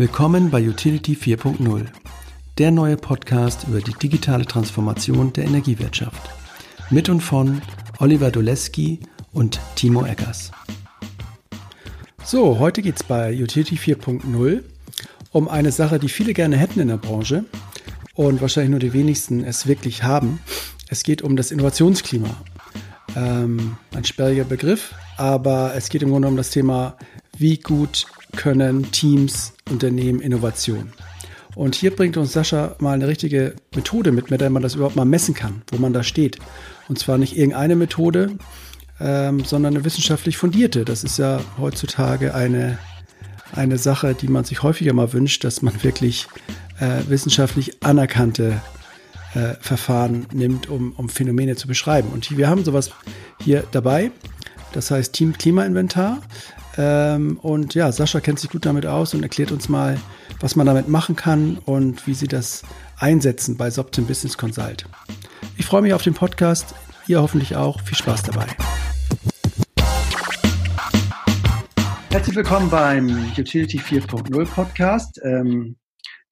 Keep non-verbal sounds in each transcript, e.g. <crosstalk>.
Willkommen bei Utility 4.0, der neue Podcast über die digitale Transformation der Energiewirtschaft. Mit und von Oliver Doleski und Timo Eggers. So, heute geht es bei Utility 4.0 um eine Sache, die viele gerne hätten in der Branche und wahrscheinlich nur die wenigsten es wirklich haben. Es geht um das Innovationsklima. Ähm, ein sperriger Begriff, aber es geht im Grunde um das Thema, wie gut können Teams, Unternehmen Innovation. Und hier bringt uns Sascha mal eine richtige Methode mit, mit der man das überhaupt mal messen kann, wo man da steht. Und zwar nicht irgendeine Methode, ähm, sondern eine wissenschaftlich fundierte. Das ist ja heutzutage eine, eine Sache, die man sich häufiger mal wünscht, dass man wirklich äh, wissenschaftlich anerkannte äh, Verfahren nimmt, um, um Phänomene zu beschreiben. Und wir haben sowas hier dabei. Das heißt Team Klimainventar. Ähm, und ja, Sascha kennt sich gut damit aus und erklärt uns mal, was man damit machen kann und wie sie das einsetzen bei Soptim Business Consult. Ich freue mich auf den Podcast. Ihr hoffentlich auch. Viel Spaß dabei. Herzlich willkommen beim Utility 4.0 Podcast. Ähm,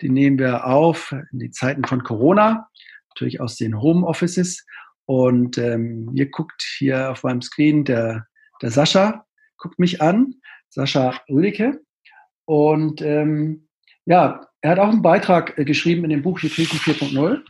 den nehmen wir auf in die Zeiten von Corona, natürlich aus den Homeoffices. Und ähm, ihr guckt hier auf meinem Screen der, der Sascha, guckt mich an, Sascha Rüdicke. Und ähm, ja, er hat auch einen Beitrag äh, geschrieben in dem Buch Utility 4.0.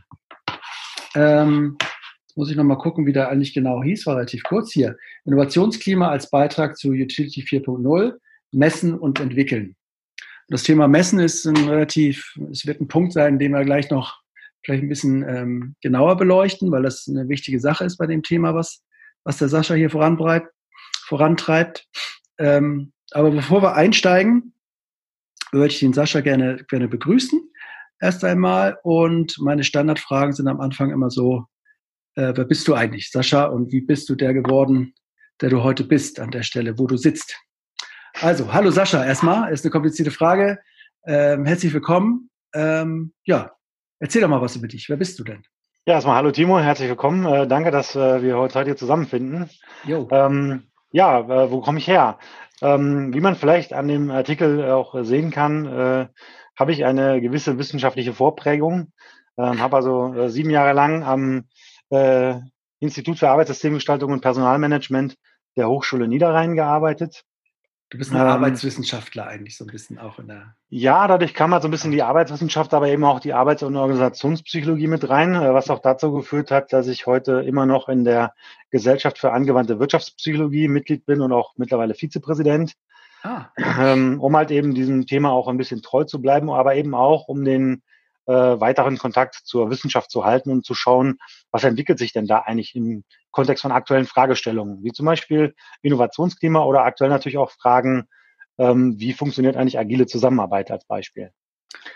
Ähm, jetzt muss ich nochmal gucken, wie der eigentlich genau hieß, war relativ kurz hier. Innovationsklima als Beitrag zu Utility 4.0, messen und entwickeln. Und das Thema Messen ist ein relativ, es wird ein Punkt sein, den wir gleich noch vielleicht ein bisschen ähm, genauer beleuchten, weil das eine wichtige Sache ist bei dem Thema, was, was der Sascha hier vorantreibt vorantreibt. Ähm, aber bevor wir einsteigen, würde ich den Sascha gerne, gerne begrüßen. Erst einmal. Und meine Standardfragen sind am Anfang immer so, äh, wer bist du eigentlich, Sascha? Und wie bist du der geworden, der du heute bist an der Stelle, wo du sitzt? Also, hallo Sascha, erstmal, ist eine komplizierte Frage. Ähm, herzlich willkommen. Ähm, ja, erzähl doch mal was über dich. Wer bist du denn? Ja, erstmal hallo Timo, herzlich willkommen. Äh, danke, dass äh, wir heute hier zusammenfinden. Ähm, ja, äh, wo komme ich her? Ähm, wie man vielleicht an dem Artikel auch sehen kann, äh, habe ich eine gewisse wissenschaftliche Vorprägung. Ähm, habe also äh, sieben Jahre lang am äh, Institut für Arbeitssystemgestaltung und Personalmanagement der Hochschule Niederrhein gearbeitet. Du bist ein ähm, Arbeitswissenschaftler eigentlich so ein bisschen auch in der. Ja, dadurch kam halt so ein bisschen die Arbeitswissenschaft, aber eben auch die Arbeits- und Organisationspsychologie mit rein, äh, was auch dazu geführt hat, dass ich heute immer noch in der Gesellschaft für angewandte Wirtschaftspsychologie Mitglied bin und auch mittlerweile Vizepräsident. Ah. Ähm, um halt eben diesem Thema auch ein bisschen treu zu bleiben, aber eben auch um den äh, weiteren Kontakt zur Wissenschaft zu halten und zu schauen, was entwickelt sich denn da eigentlich im Kontext von aktuellen Fragestellungen, wie zum Beispiel Innovationsklima oder aktuell natürlich auch Fragen, ähm, wie funktioniert eigentlich agile Zusammenarbeit als Beispiel.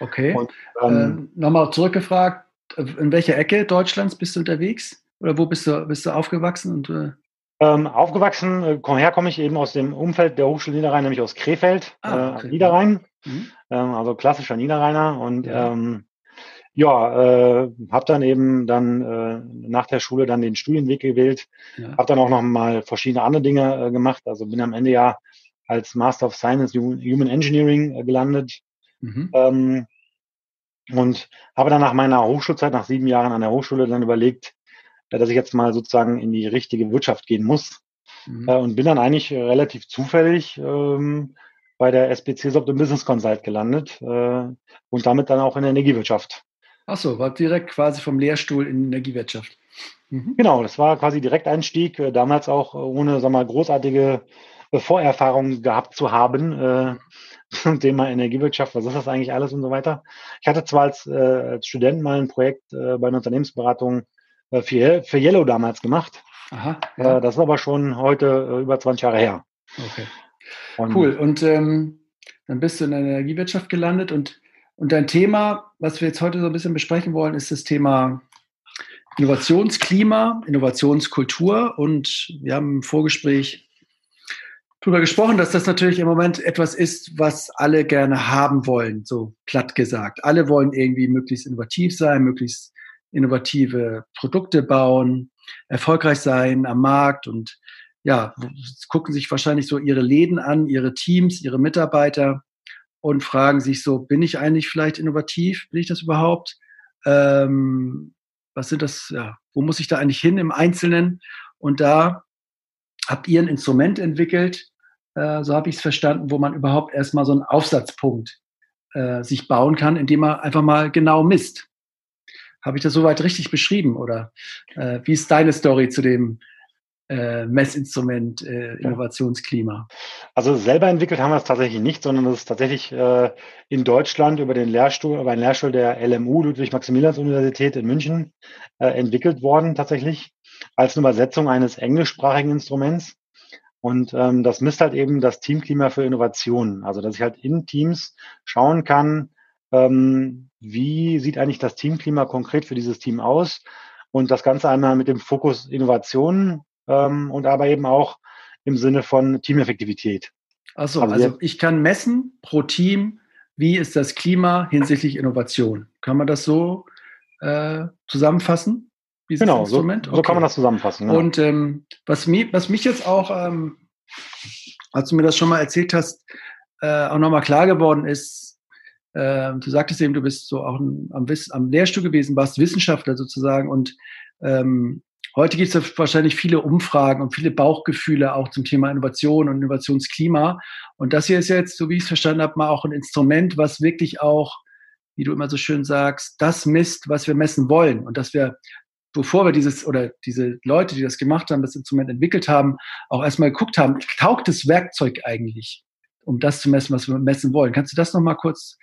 Okay. Und, ähm, äh, Nochmal zurückgefragt, in welcher Ecke Deutschlands bist du unterwegs? Oder wo bist du, bist du aufgewachsen? Und, äh ähm, aufgewachsen, äh, her komme ich eben aus dem Umfeld der Hochschule Niederrhein, nämlich aus Krefeld, ah, okay. äh, Niederrhein, mhm. ähm, also klassischer Niederrheiner. Und ja. ähm, ja, äh, habe dann eben dann äh, nach der Schule dann den Studienweg gewählt, ja. habe dann auch noch mal verschiedene andere Dinge äh, gemacht. Also bin am Ende ja als Master of Science Human Engineering äh, gelandet mhm. ähm, und habe dann nach meiner Hochschulzeit, nach sieben Jahren an der Hochschule, dann überlegt, äh, dass ich jetzt mal sozusagen in die richtige Wirtschaft gehen muss mhm. äh, und bin dann eigentlich relativ zufällig ähm, bei der SBC Soft Business Consult gelandet äh, und damit dann auch in der Energiewirtschaft. Achso, war direkt quasi vom Lehrstuhl in Energiewirtschaft. Mhm. Genau, das war quasi Direkteinstieg, äh, damals auch ohne, sag mal, großartige äh, Vorerfahrungen gehabt zu haben äh, <laughs> zum Thema Energiewirtschaft, was ist das eigentlich alles und so weiter. Ich hatte zwar als, äh, als Student mal ein Projekt äh, bei einer Unternehmensberatung äh, für, für Yellow damals gemacht. Aha, ja. äh, das ist aber schon heute äh, über 20 Jahre her. Okay. Und, cool. Und ähm, dann bist du in der Energiewirtschaft gelandet und und dein Thema, was wir jetzt heute so ein bisschen besprechen wollen, ist das Thema Innovationsklima, Innovationskultur. Und wir haben im Vorgespräch darüber gesprochen, dass das natürlich im Moment etwas ist, was alle gerne haben wollen, so platt gesagt. Alle wollen irgendwie möglichst innovativ sein, möglichst innovative Produkte bauen, erfolgreich sein am Markt und ja, gucken sich wahrscheinlich so ihre Läden an, ihre Teams, ihre Mitarbeiter und fragen sich so, bin ich eigentlich vielleicht innovativ? Bin ich das überhaupt? Ähm, was sind das, ja, wo muss ich da eigentlich hin im Einzelnen? Und da habt ihr ein Instrument entwickelt, äh, so habe ich es verstanden, wo man überhaupt erstmal so einen Aufsatzpunkt äh, sich bauen kann, indem man einfach mal genau misst. Habe ich das soweit richtig beschrieben oder äh, wie ist deine Story zu dem äh, Messinstrument äh, Innovationsklima? Also selber entwickelt haben wir es tatsächlich nicht, sondern das ist tatsächlich äh, in Deutschland über den Lehrstuhl, über einen Lehrstuhl der LMU, Ludwig-Maximilians-Universität in München, äh, entwickelt worden tatsächlich als eine Übersetzung eines englischsprachigen Instruments. Und ähm, das misst halt eben das Teamklima für Innovationen. Also dass ich halt in Teams schauen kann, ähm, wie sieht eigentlich das Teamklima konkret für dieses Team aus. Und das Ganze einmal mit dem Fokus Innovationen ähm, und aber eben auch im Sinne von Teameffektivität. Achso, also, also ich kann messen pro Team, wie ist das Klima hinsichtlich Innovation. Kann man das so äh, zusammenfassen? genau, Instrument? So, so kann man das zusammenfassen. Genau. Und ähm, was, mich, was mich jetzt auch, ähm, als du mir das schon mal erzählt hast, äh, auch nochmal klar geworden ist, äh, du sagtest eben, du bist so auch am, am Lehrstuhl gewesen, warst Wissenschaftler sozusagen und ähm, Heute gibt es wahrscheinlich viele Umfragen und viele Bauchgefühle auch zum Thema Innovation und Innovationsklima. Und das hier ist jetzt, so wie ich es verstanden habe, mal auch ein Instrument, was wirklich auch, wie du immer so schön sagst, das misst, was wir messen wollen. Und dass wir, bevor wir dieses oder diese Leute, die das gemacht haben, das Instrument entwickelt haben, auch erstmal geguckt haben, taugt das Werkzeug eigentlich, um das zu messen, was wir messen wollen. Kannst du das nochmal kurz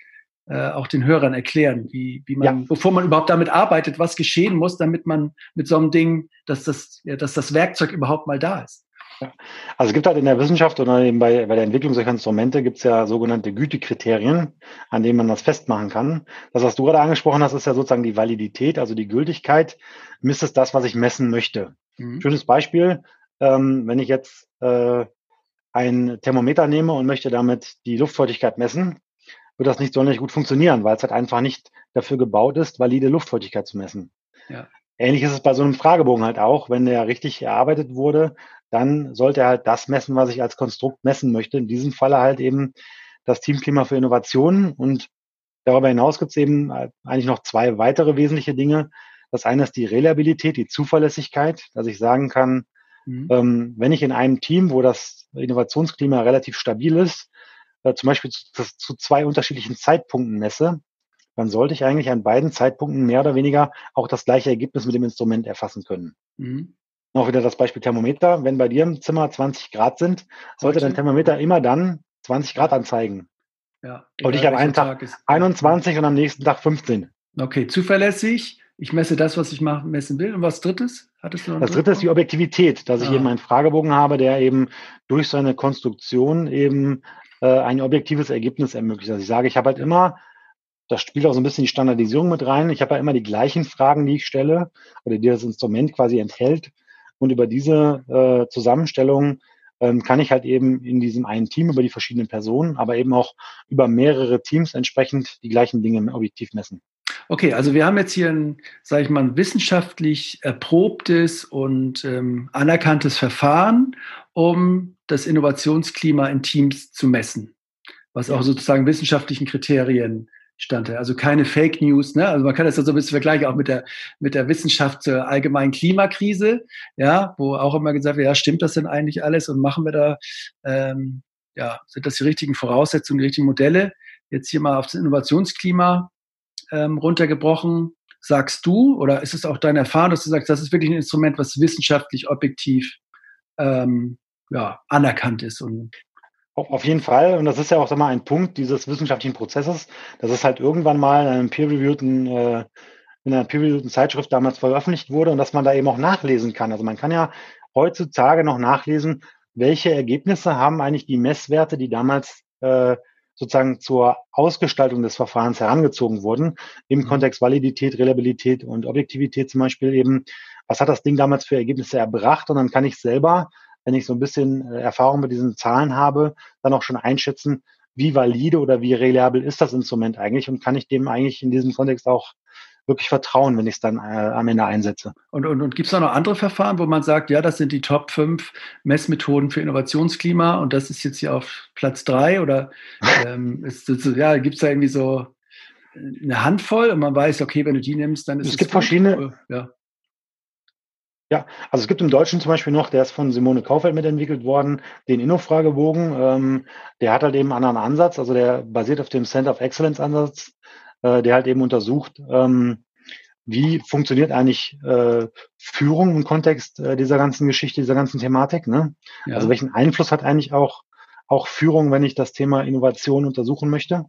auch den Hörern erklären, wie, wie man, ja. bevor man überhaupt damit arbeitet, was geschehen muss, damit man mit so einem Ding, dass das, ja, dass das Werkzeug überhaupt mal da ist. Ja. Also es gibt halt in der Wissenschaft oder eben bei, bei der Entwicklung solcher Instrumente gibt es ja sogenannte Gütekriterien, an denen man das festmachen kann. Das, was du gerade angesprochen hast, ist ja sozusagen die Validität, also die Gültigkeit. Misst es das, was ich messen möchte. Mhm. Schönes Beispiel, ähm, wenn ich jetzt äh, ein Thermometer nehme und möchte damit die Luftfeuchtigkeit messen, wird das nicht sonderlich gut funktionieren, weil es halt einfach nicht dafür gebaut ist, valide Luftfeuchtigkeit zu messen. Ja. Ähnlich ist es bei so einem Fragebogen halt auch. Wenn der richtig erarbeitet wurde, dann sollte er halt das messen, was ich als Konstrukt messen möchte. In diesem Falle halt eben das Teamklima für Innovationen. Und darüber hinaus gibt es eben eigentlich noch zwei weitere wesentliche Dinge. Das eine ist die Reliabilität, die Zuverlässigkeit, dass ich sagen kann, mhm. ähm, wenn ich in einem Team, wo das Innovationsklima relativ stabil ist, äh, zum Beispiel zu, zu zwei unterschiedlichen Zeitpunkten messe, dann sollte ich eigentlich an beiden Zeitpunkten mehr oder weniger auch das gleiche Ergebnis mit dem Instrument erfassen können. Mhm. Auch wieder das Beispiel Thermometer. Wenn bei dir im Zimmer 20 Grad sind, sollte Heute? dein Thermometer immer dann 20 Grad anzeigen. Ja, und ich am einen Tag, Tag 21 und am nächsten Tag 15. Okay, zuverlässig. Ich messe das, was ich messen will. Und was drittes? Hattest du das dritte ist die Objektivität, dass ah. ich eben einen Fragebogen habe, der eben durch seine Konstruktion eben äh, ein objektives Ergebnis ermöglicht. Also ich sage, ich habe halt immer, das spielt auch so ein bisschen die Standardisierung mit rein. Ich habe ja immer die gleichen Fragen, die ich stelle oder die das Instrument quasi enthält. Und über diese äh, Zusammenstellung ähm, kann ich halt eben in diesem einen Team über die verschiedenen Personen, aber eben auch über mehrere Teams entsprechend die gleichen Dinge objektiv messen. Okay, also wir haben jetzt hier ein, sage ich mal, ein wissenschaftlich erprobtes und ähm, anerkanntes Verfahren, um das Innovationsklima in Teams zu messen, was auch sozusagen wissenschaftlichen Kriterien stand. Also keine Fake News. Ne? Also man kann das ja so ein bisschen vergleichen auch mit der mit der Wissenschaft zur allgemeinen Klimakrise, ja, wo auch immer gesagt wird, ja, stimmt das denn eigentlich alles und machen wir da, ähm, ja, sind das die richtigen Voraussetzungen, die richtigen Modelle? Jetzt hier mal auf das Innovationsklima ähm, runtergebrochen. Sagst du oder ist es auch deine Erfahrung, dass du sagst, das ist wirklich ein Instrument, was wissenschaftlich objektiv ähm, ja, anerkannt ist. Und auf jeden Fall. Und das ist ja auch sag mal, ein Punkt dieses wissenschaftlichen Prozesses, dass es halt irgendwann mal in einem peer-reviewten äh, in einer peer-reviewten Zeitschrift damals veröffentlicht wurde und dass man da eben auch nachlesen kann. Also man kann ja heutzutage noch nachlesen, welche Ergebnisse haben eigentlich die Messwerte, die damals äh, sozusagen zur Ausgestaltung des Verfahrens herangezogen wurden, im mhm. Kontext Validität, Reliabilität und Objektivität zum Beispiel eben, was hat das Ding damals für Ergebnisse erbracht und dann kann ich selber wenn ich so ein bisschen äh, Erfahrung mit diesen Zahlen habe, dann auch schon einschätzen, wie valide oder wie reliabel ist das Instrument eigentlich und kann ich dem eigentlich in diesem Kontext auch wirklich vertrauen, wenn ich es dann äh, am Ende einsetze. Und, und, und gibt es noch andere Verfahren, wo man sagt, ja, das sind die Top 5 Messmethoden für Innovationsklima und das ist jetzt hier auf Platz 3 oder <laughs> ähm, ist, ja, gibt es da irgendwie so eine Handvoll und man weiß, okay, wenn du die nimmst, dann ist es. Es gibt gut. verschiedene. Ja. Ja, also es gibt im Deutschen zum Beispiel noch, der ist von Simone Kaufeld mitentwickelt worden, den Inno-Fragebogen. Ähm, der hat halt eben einen anderen Ansatz, also der basiert auf dem Center of Excellence-Ansatz, äh, der halt eben untersucht, ähm, wie funktioniert eigentlich äh, Führung im Kontext äh, dieser ganzen Geschichte, dieser ganzen Thematik. Ne? Ja. Also welchen Einfluss hat eigentlich auch, auch Führung, wenn ich das Thema Innovation untersuchen möchte?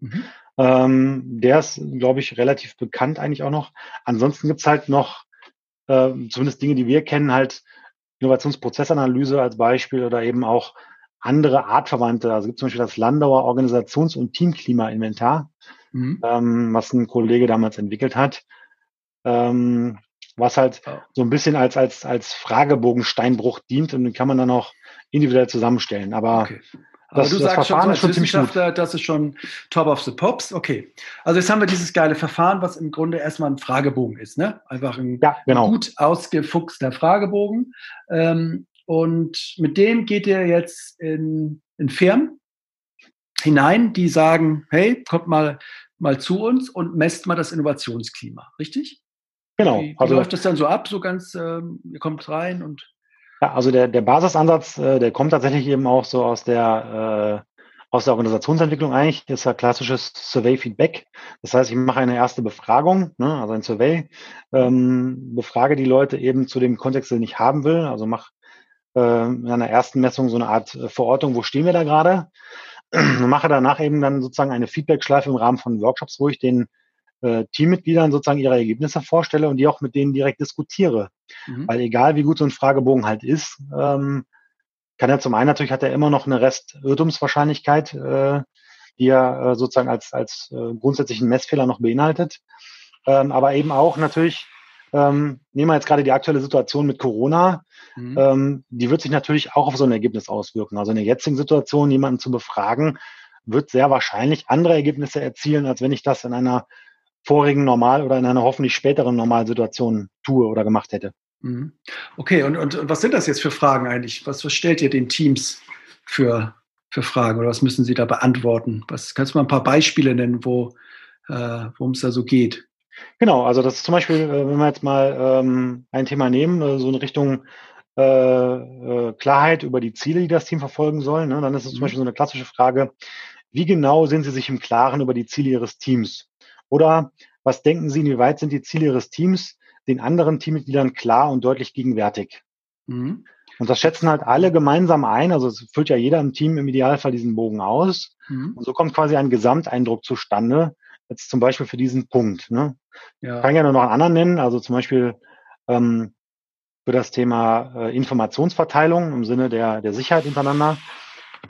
Mhm. Ähm, der ist, glaube ich, relativ bekannt eigentlich auch noch. Ansonsten gibt's halt noch äh, zumindest Dinge, die wir kennen, halt Innovationsprozessanalyse als Beispiel oder eben auch andere artverwandte. Also gibt zum Beispiel das Landauer Organisations- und Teamklima-Inventar, mhm. ähm, was ein Kollege damals entwickelt hat, ähm, was halt so ein bisschen als, als, als Fragebogensteinbruch dient und den kann man dann auch individuell zusammenstellen. Aber okay. Aber das, du das sagst Verfahren schon, so als Wissenschaftler, das ist schon top of the pops. Okay. Also jetzt haben wir dieses geile Verfahren, was im Grunde erstmal ein Fragebogen ist, ne? Einfach ein ja, genau. gut ausgefuchster Fragebogen. Ähm, und mit dem geht ihr jetzt in, in Firmen hinein, die sagen, hey, kommt mal, mal zu uns und messt mal das Innovationsklima, richtig? Genau. Wie, wie also läuft das dann so ab, so ganz, ähm, ihr kommt rein und ja, also der, der Basisansatz, äh, der kommt tatsächlich eben auch so aus der, äh, aus der Organisationsentwicklung eigentlich. Das ist ja klassisches Survey-Feedback. Das heißt, ich mache eine erste Befragung, ne, also ein Survey, ähm, befrage die Leute eben zu dem Kontext, den ich haben will. Also mache äh, in einer ersten Messung so eine Art äh, Verortung, wo stehen wir da gerade. Und mache danach eben dann sozusagen eine Feedback-Schleife im Rahmen von Workshops, wo ich den äh, Teammitgliedern sozusagen ihre Ergebnisse vorstelle und die auch mit denen direkt diskutiere. Mhm. Weil egal wie gut so ein Fragebogen halt ist, ähm, kann er zum einen natürlich hat er immer noch eine Restirrtumswahrscheinlichkeit, äh, die er äh, sozusagen als, als äh, grundsätzlichen Messfehler noch beinhaltet. Ähm, aber eben auch natürlich, ähm, nehmen wir jetzt gerade die aktuelle Situation mit Corona, mhm. ähm, die wird sich natürlich auch auf so ein Ergebnis auswirken. Also in der jetzigen Situation jemanden zu befragen, wird sehr wahrscheinlich andere Ergebnisse erzielen, als wenn ich das in einer vorigen Normal oder in einer hoffentlich späteren Normalsituation tue oder gemacht hätte. Mhm. Okay, und, und was sind das jetzt für Fragen eigentlich? Was, was stellt ihr den Teams für, für Fragen oder was müssen sie da beantworten? Was, kannst du mal ein paar Beispiele nennen, wo äh, worum es da so geht? Genau, also das ist zum Beispiel, äh, wenn wir jetzt mal ähm, ein Thema nehmen, äh, so in Richtung äh, äh, Klarheit über die Ziele, die das Team verfolgen soll, ne, dann ist es zum mhm. Beispiel so eine klassische Frage, wie genau sind Sie sich im Klaren über die Ziele Ihres Teams? Oder was denken Sie, inwieweit sind die Ziele Ihres Teams den anderen Teammitgliedern klar und deutlich gegenwärtig? Mhm. Und das schätzen halt alle gemeinsam ein. Also es füllt ja jeder im Team im Idealfall diesen Bogen aus. Mhm. Und so kommt quasi ein Gesamteindruck zustande. Jetzt zum Beispiel für diesen Punkt. Ne? Ja. Ich kann ja nur noch einen anderen nennen. Also zum Beispiel ähm, für das Thema äh, Informationsverteilung im Sinne der, der Sicherheit untereinander.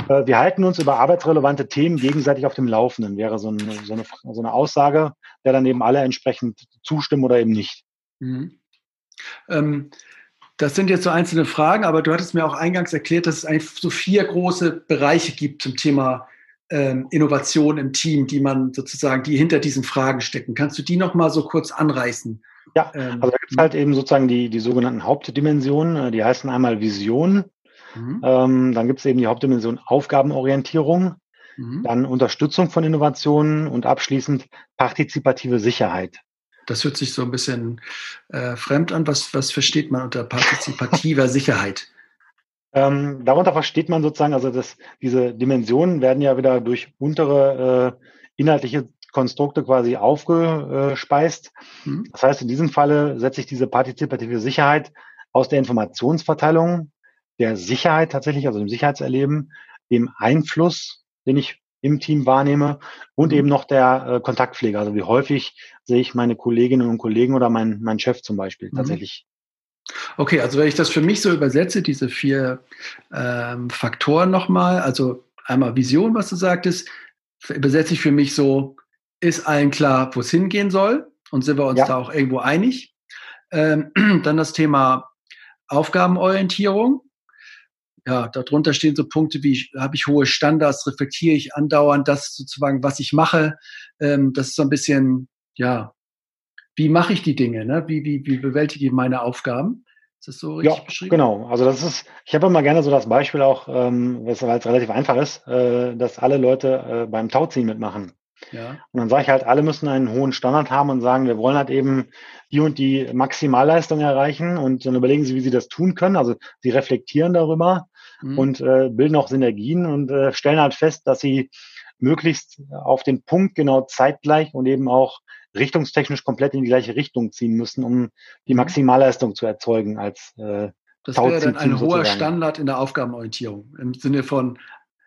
Äh, wir halten uns über arbeitsrelevante Themen gegenseitig auf dem Laufenden, wäre so eine, so eine, so eine Aussage, der dann eben alle entsprechend zustimmen oder eben nicht. Mhm. Ähm, das sind jetzt so einzelne Fragen, aber du hattest mir auch eingangs erklärt, dass es eigentlich so vier große Bereiche gibt zum Thema ähm, Innovation im Team, die man sozusagen, die hinter diesen Fragen stecken. Kannst du die noch mal so kurz anreißen? Ja, ähm, also da gibt es halt eben sozusagen die, die sogenannten Hauptdimensionen, äh, die heißen einmal Vision, Mhm. Ähm, dann gibt es eben die Hauptdimension Aufgabenorientierung, mhm. dann Unterstützung von Innovationen und abschließend partizipative Sicherheit. Das hört sich so ein bisschen äh, fremd an. Was, was versteht man unter partizipativer <laughs> Sicherheit? Ähm, darunter versteht man sozusagen, also dass diese Dimensionen werden ja wieder durch untere äh, inhaltliche Konstrukte quasi aufgespeist. Mhm. Das heißt, in diesem Falle setze ich diese partizipative Sicherheit aus der Informationsverteilung der Sicherheit tatsächlich, also dem Sicherheitserleben, dem Einfluss, den ich im Team wahrnehme und mhm. eben noch der äh, Kontaktpflege. Also wie häufig sehe ich meine Kolleginnen und Kollegen oder mein, mein Chef zum Beispiel mhm. tatsächlich. Okay, also wenn ich das für mich so übersetze, diese vier ähm, Faktoren nochmal, also einmal Vision, was du sagtest, übersetze ich für mich so, ist allen klar, wo es hingehen soll und sind wir uns ja. da auch irgendwo einig. Ähm, <clears throat> dann das Thema Aufgabenorientierung ja, darunter stehen so Punkte wie, habe ich hohe Standards, reflektiere ich andauernd das sozusagen, was ich mache. Ähm, das ist so ein bisschen, ja, wie mache ich die Dinge, ne? wie, wie, wie bewältige ich meine Aufgaben. Ist das so richtig ja, beschrieben? Genau, also das ist, ich habe immer gerne so das Beispiel auch, ähm, weil es relativ einfach ist, äh, dass alle Leute äh, beim Tauziehen mitmachen. Ja. Und dann sage ich halt, alle müssen einen hohen Standard haben und sagen, wir wollen halt eben die und die Maximalleistung erreichen und dann überlegen sie, wie sie das tun können. Also sie reflektieren darüber mhm. und äh, bilden auch Synergien und äh, stellen halt fest, dass sie möglichst auf den Punkt genau zeitgleich und eben auch richtungstechnisch komplett in die gleiche Richtung ziehen müssen, um die mhm. Maximalleistung zu erzeugen als äh, Das wäre dann ein hoher Standard in der Aufgabenorientierung im Sinne von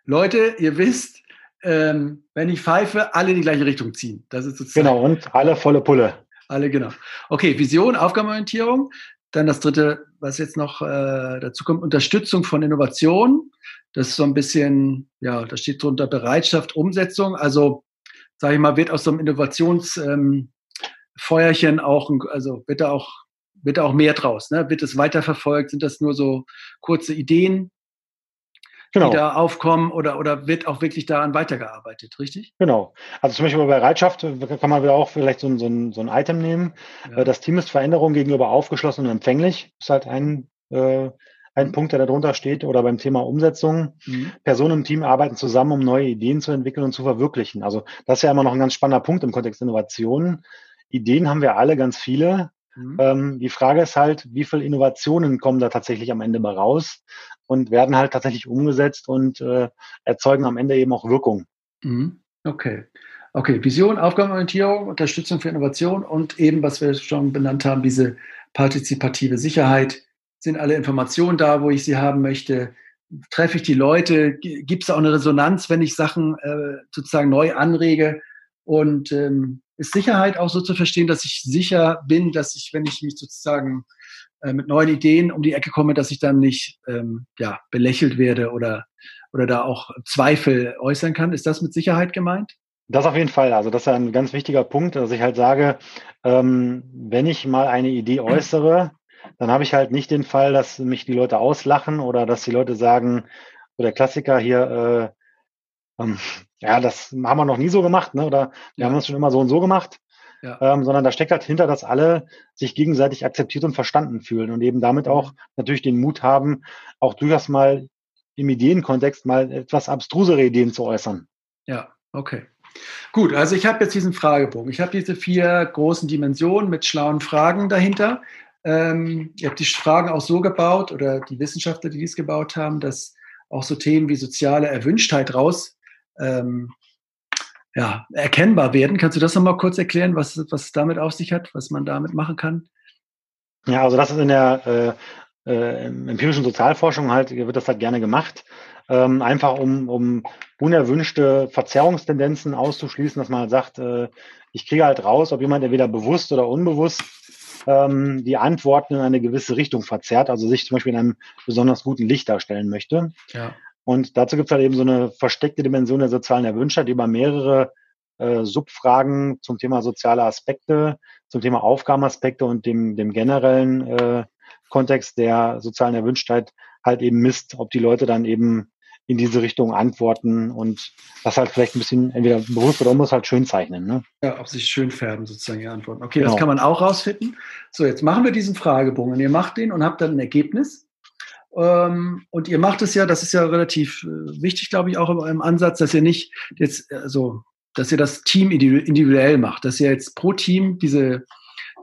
Leute, ihr wisst, ähm, wenn ich pfeife, alle in die gleiche Richtung ziehen. Das ist sozusagen genau und alle volle Pulle. Alle genau. Okay, Vision, Aufgabenorientierung. Dann das dritte, was jetzt noch äh, dazu kommt, Unterstützung von Innovation. Das ist so ein bisschen, ja, da steht drunter Bereitschaft, Umsetzung. Also, sage ich mal, wird aus so einem Innovationsfeuerchen ähm, auch, also wird da auch, wird da auch mehr draus. Ne? Wird es weiterverfolgt? Sind das nur so kurze Ideen, genau. die da aufkommen oder, oder wird auch wirklich daran weitergearbeitet, richtig? Genau. Also zum Beispiel bei Bereitschaft kann man wieder auch vielleicht so ein, so ein, so ein Item nehmen. Ja. Äh, das Team ist Veränderung gegenüber aufgeschlossen und empfänglich. Ist halt ein, äh, ein mhm. Punkt, der darunter steht. Oder beim Thema Umsetzung. Mhm. Personen im Team arbeiten zusammen, um neue Ideen zu entwickeln und zu verwirklichen. Also das ist ja immer noch ein ganz spannender Punkt im Kontext Innovation. Ideen haben wir alle ganz viele. Mhm. Ähm, die Frage ist halt, wie viele Innovationen kommen da tatsächlich am Ende mal raus und werden halt tatsächlich umgesetzt und äh, erzeugen am Ende eben auch Wirkung. Mhm. Okay. Okay, Vision, Aufgabenorientierung, Unterstützung für Innovation und eben, was wir schon benannt haben, diese partizipative Sicherheit. Sind alle Informationen da, wo ich sie haben möchte? Treffe ich die Leute? Gibt es auch eine Resonanz, wenn ich Sachen äh, sozusagen neu anrege? Und ähm, ist Sicherheit auch so zu verstehen, dass ich sicher bin, dass ich, wenn ich mich sozusagen äh, mit neuen Ideen um die Ecke komme, dass ich dann nicht ähm, ja, belächelt werde oder, oder da auch Zweifel äußern kann? Ist das mit Sicherheit gemeint? Das auf jeden Fall. Also das ist ein ganz wichtiger Punkt, dass ich halt sage, ähm, wenn ich mal eine Idee <clears throat> äußere, dann habe ich halt nicht den Fall, dass mich die Leute auslachen oder dass die Leute sagen, so der Klassiker hier, äh, ähm, ja, das haben wir noch nie so gemacht, ne? Oder wir ja. haben das schon immer so und so gemacht. Ja. Ähm, sondern da steckt halt hinter, dass alle sich gegenseitig akzeptiert und verstanden fühlen und eben damit mhm. auch natürlich den Mut haben, auch durchaus mal im Ideenkontext mal etwas abstrusere Ideen zu äußern. Ja, okay. Gut, also ich habe jetzt diesen Fragebogen. Ich habe diese vier großen Dimensionen mit schlauen Fragen dahinter. Ähm, ich habe die Fragen auch so gebaut oder die Wissenschaftler, die dies gebaut haben, dass auch so Themen wie soziale Erwünschtheit raus ähm, ja, erkennbar werden. Kannst du das nochmal kurz erklären, was, was es damit auf sich hat, was man damit machen kann? Ja, also das ist in der äh, äh, empirischen Sozialforschung halt, wird das halt gerne gemacht. Ähm, einfach um, um unerwünschte Verzerrungstendenzen auszuschließen, dass man halt sagt, äh, ich kriege halt raus, ob jemand entweder bewusst oder unbewusst ähm, die Antworten in eine gewisse Richtung verzerrt, also sich zum Beispiel in einem besonders guten Licht darstellen möchte. Ja. Und dazu gibt es halt eben so eine versteckte Dimension der sozialen Erwünschtheit, die über mehrere äh, Subfragen zum Thema soziale Aspekte, zum Thema Aufgabenaspekte und dem, dem generellen äh, Kontext der sozialen Erwünschtheit halt eben misst, ob die Leute dann eben in diese Richtung antworten und das halt vielleicht ein bisschen entweder bewusst oder unbewusst halt schön zeichnen. Ne? Ja, ob sich schön färben sozusagen die Antworten. Okay, genau. das kann man auch rausfinden. So, jetzt machen wir diesen Fragebogen. Ihr macht den und habt dann ein Ergebnis. Ähm, und ihr macht es ja, das ist ja relativ äh, wichtig, glaube ich, auch im, Ansatz, dass ihr nicht jetzt, also, dass ihr das Team individuell macht, dass ihr jetzt pro Team diese,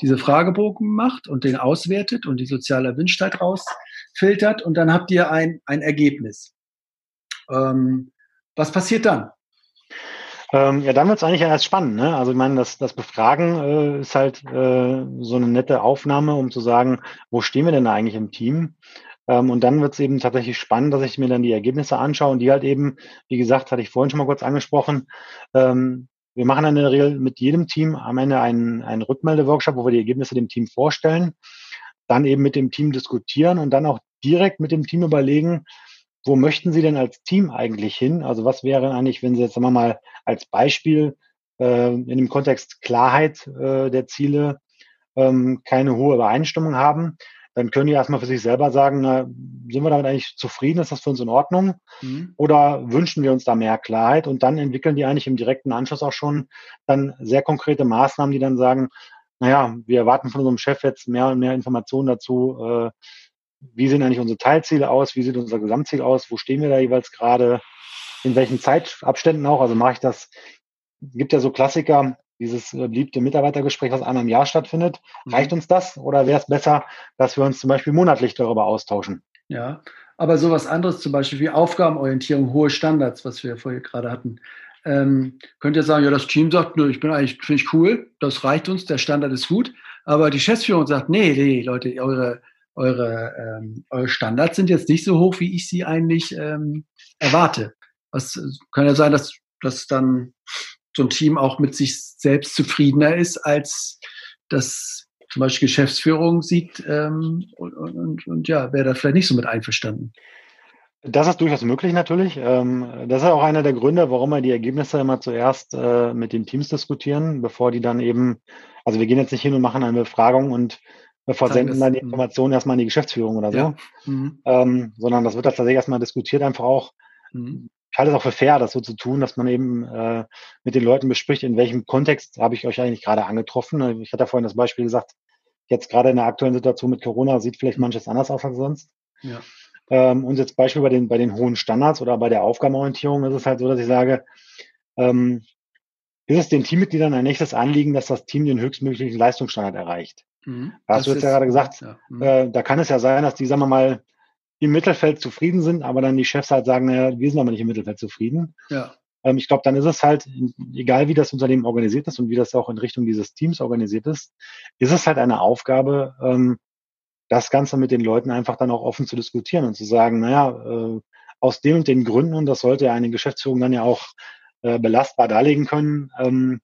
diese Fragebogen macht und den auswertet und die soziale Erwünschtheit rausfiltert und dann habt ihr ein, ein Ergebnis. Ähm, was passiert dann? Ähm, ja, dann wird es eigentlich erst spannend. Ne? Also ich meine, das, das Befragen äh, ist halt äh, so eine nette Aufnahme, um zu sagen, wo stehen wir denn eigentlich im Team? Ähm, und dann wird es eben tatsächlich spannend, dass ich mir dann die Ergebnisse anschaue und die halt eben, wie gesagt, hatte ich vorhin schon mal kurz angesprochen, ähm, wir machen dann in der Regel mit jedem Team am Ende einen, einen Rückmeldeworkshop, wo wir die Ergebnisse dem Team vorstellen, dann eben mit dem Team diskutieren und dann auch direkt mit dem Team überlegen, wo möchten Sie denn als Team eigentlich hin? Also was wäre eigentlich, wenn Sie jetzt sagen wir mal als Beispiel äh, in dem Kontext Klarheit äh, der Ziele ähm, keine hohe Übereinstimmung haben, dann können die erstmal für sich selber sagen, na, sind wir damit eigentlich zufrieden, ist das für uns in Ordnung? Mhm. Oder wünschen wir uns da mehr Klarheit? Und dann entwickeln die eigentlich im direkten Anschluss auch schon dann sehr konkrete Maßnahmen, die dann sagen, naja, wir erwarten von unserem Chef jetzt mehr und mehr Informationen dazu, äh, wie sehen eigentlich unsere Teilziele aus, wie sieht unser Gesamtziel aus, wo stehen wir da jeweils gerade, in welchen Zeitabständen auch, also mache ich das, gibt ja so Klassiker, dieses äh, beliebte Mitarbeitergespräch, was einmal im Jahr stattfindet. Mhm. Reicht uns das oder wäre es besser, dass wir uns zum Beispiel monatlich darüber austauschen? Ja, aber sowas anderes, zum Beispiel wie Aufgabenorientierung, hohe Standards, was wir vorher gerade hatten. Ähm, könnt ihr sagen, ja, das Team sagt, nö, ich bin eigentlich, finde ich cool, das reicht uns, der Standard ist gut. Aber die Geschäftsführung sagt, nee, nee, Leute, eure, eure, ähm, eure Standards sind jetzt nicht so hoch, wie ich sie eigentlich ähm, erwarte. Was kann ja sein, dass, dass dann so ein Team auch mit sich selbst zufriedener ist, als das zum Beispiel Geschäftsführung sieht ähm, und, und, und ja, wäre da vielleicht nicht so mit einverstanden. Das ist durchaus möglich natürlich. Ähm, das ist auch einer der Gründe, warum wir die Ergebnisse immer zuerst äh, mit den Teams diskutieren, bevor die dann eben, also wir gehen jetzt nicht hin und machen eine Befragung und versenden dann die mhm. Informationen erstmal an die Geschäftsführung oder so, ja. mhm. ähm, sondern das wird tatsächlich erstmal diskutiert, einfach auch. Mhm. Ich halte es auch für fair, das so zu tun, dass man eben äh, mit den Leuten bespricht, in welchem Kontext habe ich euch eigentlich gerade angetroffen. Ich hatte ja vorhin das Beispiel gesagt, jetzt gerade in der aktuellen Situation mit Corona sieht vielleicht manches anders aus als sonst. Ja. Ähm, und jetzt Beispiel bei den, bei den hohen Standards oder bei der Aufgabenorientierung ist es halt so, dass ich sage, ähm, ist es den Teammitgliedern ein echtes Anliegen, dass das Team den höchstmöglichen Leistungsstandard erreicht? Mhm. Hast du jetzt ja gerade gesagt, ja. Mhm. Äh, da kann es ja sein, dass die, sagen wir mal, im Mittelfeld zufrieden sind, aber dann die Chefs halt sagen, naja, wir sind aber nicht im Mittelfeld zufrieden. Ja. Ähm, ich glaube, dann ist es halt, egal wie das Unternehmen organisiert ist und wie das auch in Richtung dieses Teams organisiert ist, ist es halt eine Aufgabe, ähm, das Ganze mit den Leuten einfach dann auch offen zu diskutieren und zu sagen, naja, äh, aus den und den Gründen, und das sollte eine Geschäftsführung dann ja auch äh, belastbar darlegen können, ähm,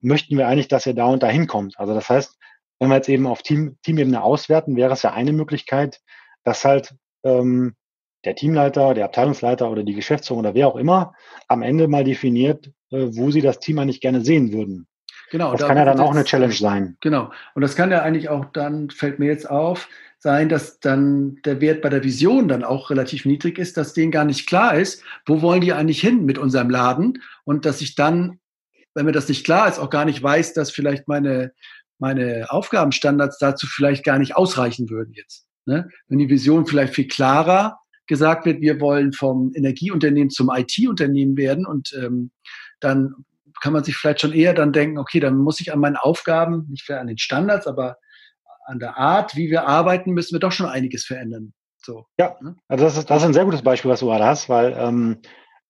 möchten wir eigentlich, dass ihr da und da hinkommt. Also das heißt, wenn wir jetzt eben auf Team, Teamebene auswerten, wäre es ja eine Möglichkeit, dass halt ähm, der Teamleiter, der Abteilungsleiter oder die Geschäftsführung oder wer auch immer am Ende mal definiert, äh, wo sie das Team eigentlich gerne sehen würden. Genau. Das da kann ja dann auch eine Challenge sein. Genau. Und das kann ja eigentlich auch dann, fällt mir jetzt auf, sein, dass dann der Wert bei der Vision dann auch relativ niedrig ist, dass denen gar nicht klar ist, wo wollen die eigentlich hin mit unserem Laden und dass ich dann, wenn mir das nicht klar ist, auch gar nicht weiß, dass vielleicht meine, meine Aufgabenstandards dazu vielleicht gar nicht ausreichen würden jetzt. Ne? Wenn die Vision vielleicht viel klarer gesagt wird, wir wollen vom Energieunternehmen zum IT-Unternehmen werden und ähm, dann kann man sich vielleicht schon eher dann denken, okay, dann muss ich an meinen Aufgaben, nicht an den Standards, aber an der Art, wie wir arbeiten, müssen wir doch schon einiges verändern. So, ja, ne? also das ist, das ist ein sehr gutes Beispiel, was du gerade hast, weil ähm,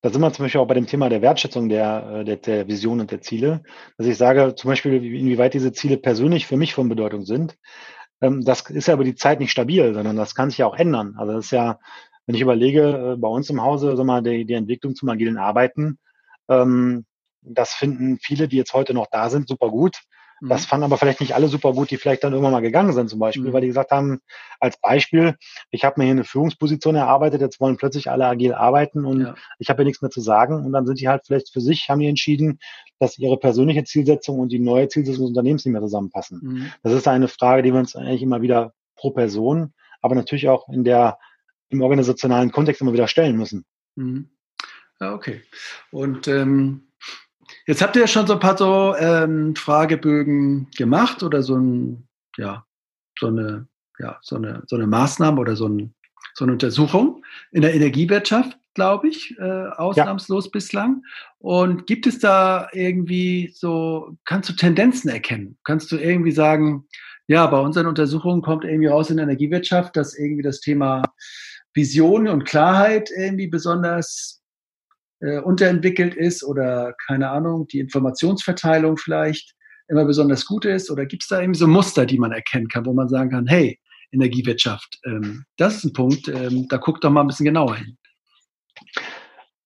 da sind wir zum Beispiel auch bei dem Thema der Wertschätzung der, äh, der, der Vision und der Ziele. Dass ich sage, zum Beispiel, inwieweit diese Ziele persönlich für mich von Bedeutung sind. Ähm, das ist ja über die Zeit nicht stabil, sondern das kann sich ja auch ändern. Also das ist ja, wenn ich überlege, äh, bei uns im Hause, sag mal, die, die Entwicklung zum agilen Arbeiten, ähm, das finden viele, die jetzt heute noch da sind, super gut. Das mhm. fanden aber vielleicht nicht alle super gut, die vielleicht dann irgendwann mal gegangen sind zum Beispiel, mhm. weil die gesagt haben, als Beispiel, ich habe mir hier eine Führungsposition erarbeitet, jetzt wollen plötzlich alle agil arbeiten und ja. ich habe ja nichts mehr zu sagen und dann sind die halt vielleicht für sich, haben die entschieden, dass ihre persönliche Zielsetzung und die neue Zielsetzung des Unternehmens nicht mehr zusammenpassen. Mhm. Das ist eine Frage, die wir uns eigentlich immer wieder pro Person, aber natürlich auch in der, im organisationalen Kontext immer wieder stellen müssen. Mhm. Ja, okay. Und ähm Jetzt habt ihr ja schon so ein paar so ähm, Fragebögen gemacht oder so ein, ja, so eine, ja, so eine, so eine Maßnahme oder so, ein, so eine Untersuchung in der Energiewirtschaft, glaube ich, äh, ausnahmslos ja. bislang. Und gibt es da irgendwie so, kannst du Tendenzen erkennen? Kannst du irgendwie sagen, ja, bei unseren Untersuchungen kommt irgendwie raus in der Energiewirtschaft, dass irgendwie das Thema Vision und Klarheit irgendwie besonders äh, unterentwickelt ist oder keine Ahnung, die Informationsverteilung vielleicht immer besonders gut ist? Oder gibt es da irgendwie so Muster, die man erkennen kann, wo man sagen kann, hey, Energiewirtschaft, ähm, das ist ein Punkt, ähm, da guckt doch mal ein bisschen genauer hin.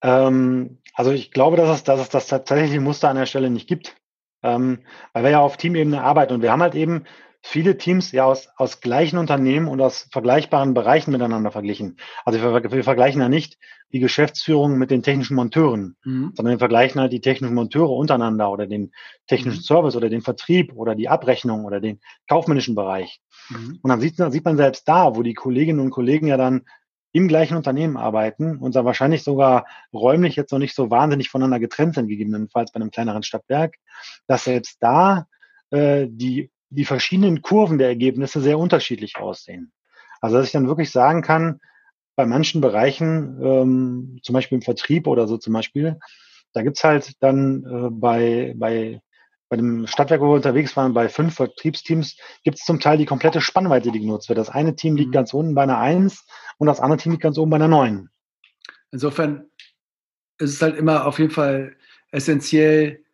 Ähm, also ich glaube, dass es, dass es das tatsächliche Muster an der Stelle nicht gibt, ähm, weil wir ja auf Teamebene arbeiten und wir haben halt eben viele Teams ja aus, aus gleichen Unternehmen und aus vergleichbaren Bereichen miteinander verglichen. Also wir, wir vergleichen ja nicht die Geschäftsführung mit den technischen Monteuren, mhm. sondern wir vergleichen halt die technischen Monteure untereinander oder den technischen mhm. Service oder den Vertrieb oder die Abrechnung oder den kaufmännischen Bereich. Mhm. Und dann sieht, dann sieht man selbst da, wo die Kolleginnen und Kollegen ja dann im gleichen Unternehmen arbeiten und da wahrscheinlich sogar räumlich jetzt noch nicht so wahnsinnig voneinander getrennt sind, gegebenenfalls bei einem kleineren Stadtwerk, dass selbst da äh, die die verschiedenen Kurven der Ergebnisse sehr unterschiedlich aussehen. Also dass ich dann wirklich sagen kann, bei manchen Bereichen, ähm, zum Beispiel im Vertrieb oder so zum Beispiel, da gibt's halt dann äh, bei, bei, bei dem Stadtwerk, wo wir unterwegs waren, bei fünf Vertriebsteams, gibt's zum Teil die komplette Spannweite, die genutzt wird. Das eine Team liegt mhm. ganz unten bei einer Eins und das andere Team liegt ganz oben bei einer Neun. Insofern ist es halt immer auf jeden Fall essentiell,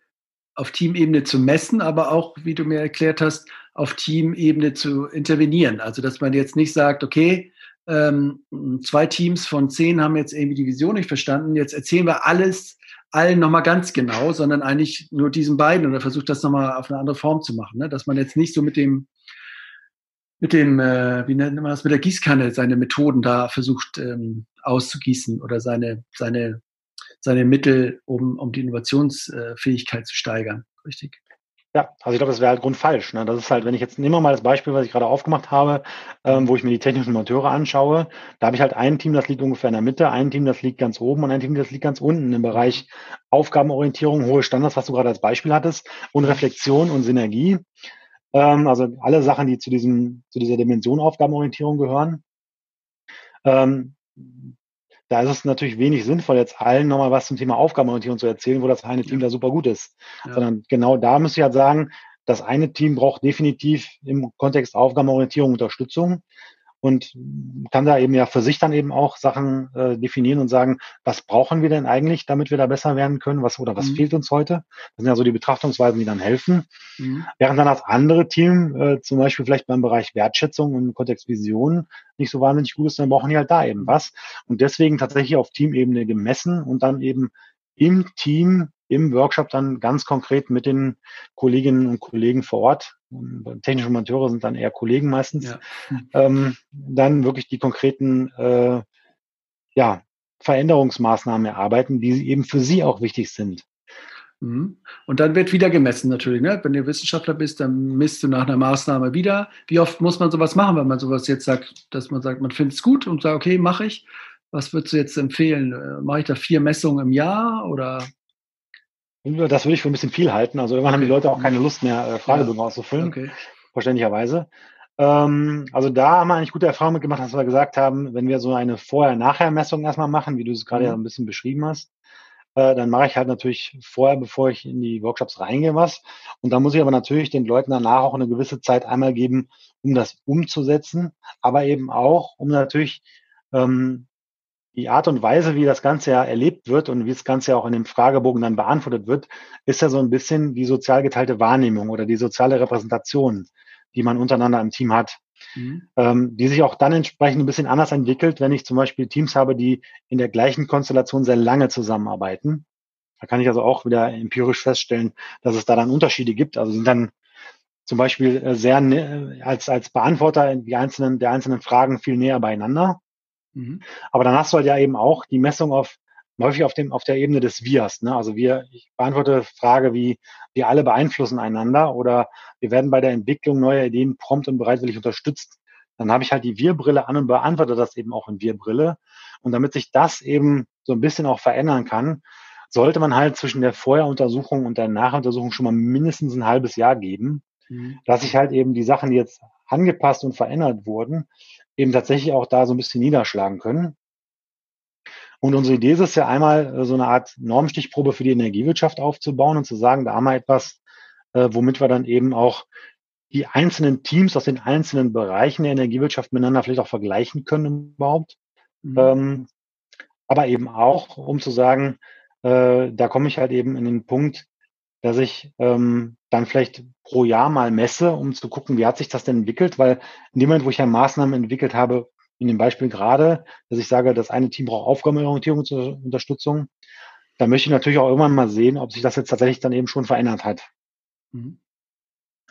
auf Teamebene zu messen, aber auch, wie du mir erklärt hast, auf Teamebene zu intervenieren. Also, dass man jetzt nicht sagt, okay, ähm, zwei Teams von zehn haben jetzt irgendwie die Vision nicht verstanden, jetzt erzählen wir alles allen nochmal ganz genau, sondern eigentlich nur diesen beiden oder versucht das nochmal auf eine andere Form zu machen. Ne? Dass man jetzt nicht so mit dem, mit dem, äh, wie nennt man das, mit der Gießkanne seine Methoden da versucht ähm, auszugießen oder seine, seine, seine Mittel, um, um die Innovationsfähigkeit zu steigern. Richtig? Ja, also ich glaube, das wäre halt grundfalsch. Ne? Das ist halt, wenn ich jetzt nehme mal das Beispiel, was ich gerade aufgemacht habe, ähm, wo ich mir die technischen Monteure anschaue, da habe ich halt ein Team, das liegt ungefähr in der Mitte, ein Team, das liegt ganz oben und ein Team, das liegt ganz unten im Bereich Aufgabenorientierung, hohe Standards, was du gerade als Beispiel hattest, und Reflexion und Synergie. Ähm, also alle Sachen, die zu diesem, zu dieser Dimension Aufgabenorientierung gehören. Ähm, da ist es natürlich wenig sinnvoll, jetzt allen nochmal was zum Thema Aufgabenorientierung zu erzählen, wo das eine Team ja. da super gut ist. Ja. Sondern genau da müsste ich halt sagen, das eine Team braucht definitiv im Kontext Aufgabenorientierung Unterstützung und kann da eben ja für sich dann eben auch Sachen äh, definieren und sagen, was brauchen wir denn eigentlich, damit wir da besser werden können, was oder was mhm. fehlt uns heute. Das sind ja so die Betrachtungsweisen, die dann helfen. Mhm. Während dann das andere Team, äh, zum Beispiel vielleicht beim Bereich Wertschätzung im Kontext Vision, nicht so wahnsinnig gut ist, dann brauchen die halt da eben was. Und deswegen tatsächlich auf Teamebene gemessen und dann eben im Team im Workshop dann ganz konkret mit den Kolleginnen und Kollegen vor Ort, technische Monteure sind dann eher Kollegen meistens, ja. ähm, dann wirklich die konkreten äh, ja, Veränderungsmaßnahmen erarbeiten, die eben für sie auch wichtig sind. Mhm. Und dann wird wieder gemessen natürlich. Ne? Wenn du Wissenschaftler bist, dann misst du nach einer Maßnahme wieder. Wie oft muss man sowas machen, wenn man sowas jetzt sagt, dass man sagt, man findet es gut und sagt, okay, mache ich. Was würdest du jetzt empfehlen? Äh, mache ich da vier Messungen im Jahr oder das würde ich für ein bisschen viel halten. Also irgendwann haben die Leute auch keine Lust mehr, äh, Fragebögen ja. auszufüllen. Okay. Verständlicherweise. Ähm, also da haben wir eigentlich gute Erfahrungen gemacht, dass wir gesagt haben, wenn wir so eine Vorher-Nachher-Messung erstmal machen, wie du es gerade mhm. ja ein bisschen beschrieben hast, äh, dann mache ich halt natürlich vorher, bevor ich in die Workshops reingehe, was. Und da muss ich aber natürlich den Leuten danach auch eine gewisse Zeit einmal geben, um das umzusetzen, aber eben auch, um natürlich ähm, die Art und Weise, wie das Ganze ja erlebt wird und wie das Ganze ja auch in dem Fragebogen dann beantwortet wird, ist ja so ein bisschen die sozial geteilte Wahrnehmung oder die soziale Repräsentation, die man untereinander im Team hat. Mhm. Ähm, die sich auch dann entsprechend ein bisschen anders entwickelt, wenn ich zum Beispiel Teams habe, die in der gleichen Konstellation sehr lange zusammenarbeiten. Da kann ich also auch wieder empirisch feststellen, dass es da dann Unterschiede gibt. Also sind dann zum Beispiel äh, sehr als, als Beantworter die einzelnen, der einzelnen Fragen viel näher beieinander. Mhm. Aber dann hast du halt ja eben auch die Messung auf häufig auf dem auf der Ebene des Wirs. Ne? Also wir, ich beantworte Frage wie wir alle beeinflussen einander oder wir werden bei der Entwicklung neuer Ideen prompt und bereitwillig unterstützt. Dann habe ich halt die Wir-Brille an und beantworte das eben auch in Wir-Brille. Und damit sich das eben so ein bisschen auch verändern kann, sollte man halt zwischen der Vorheruntersuchung und der Nachuntersuchung schon mal mindestens ein halbes Jahr geben, mhm. dass ich halt eben die Sachen, die jetzt angepasst und verändert wurden, eben tatsächlich auch da so ein bisschen niederschlagen können. Und unsere Idee ist es ja einmal, äh, so eine Art Normstichprobe für die Energiewirtschaft aufzubauen und zu sagen, da haben wir etwas, äh, womit wir dann eben auch die einzelnen Teams aus den einzelnen Bereichen der Energiewirtschaft miteinander vielleicht auch vergleichen können überhaupt. Mhm. Ähm, aber eben auch, um zu sagen, äh, da komme ich halt eben in den Punkt, dass ich ähm, dann vielleicht pro Jahr mal messe, um zu gucken, wie hat sich das denn entwickelt, weil in dem Moment, wo ich ja Maßnahmen entwickelt habe, in dem Beispiel gerade, dass ich sage, das eine Team braucht Aufgabenorientierung zur Unterstützung, da möchte ich natürlich auch irgendwann mal sehen, ob sich das jetzt tatsächlich dann eben schon verändert hat. Mhm.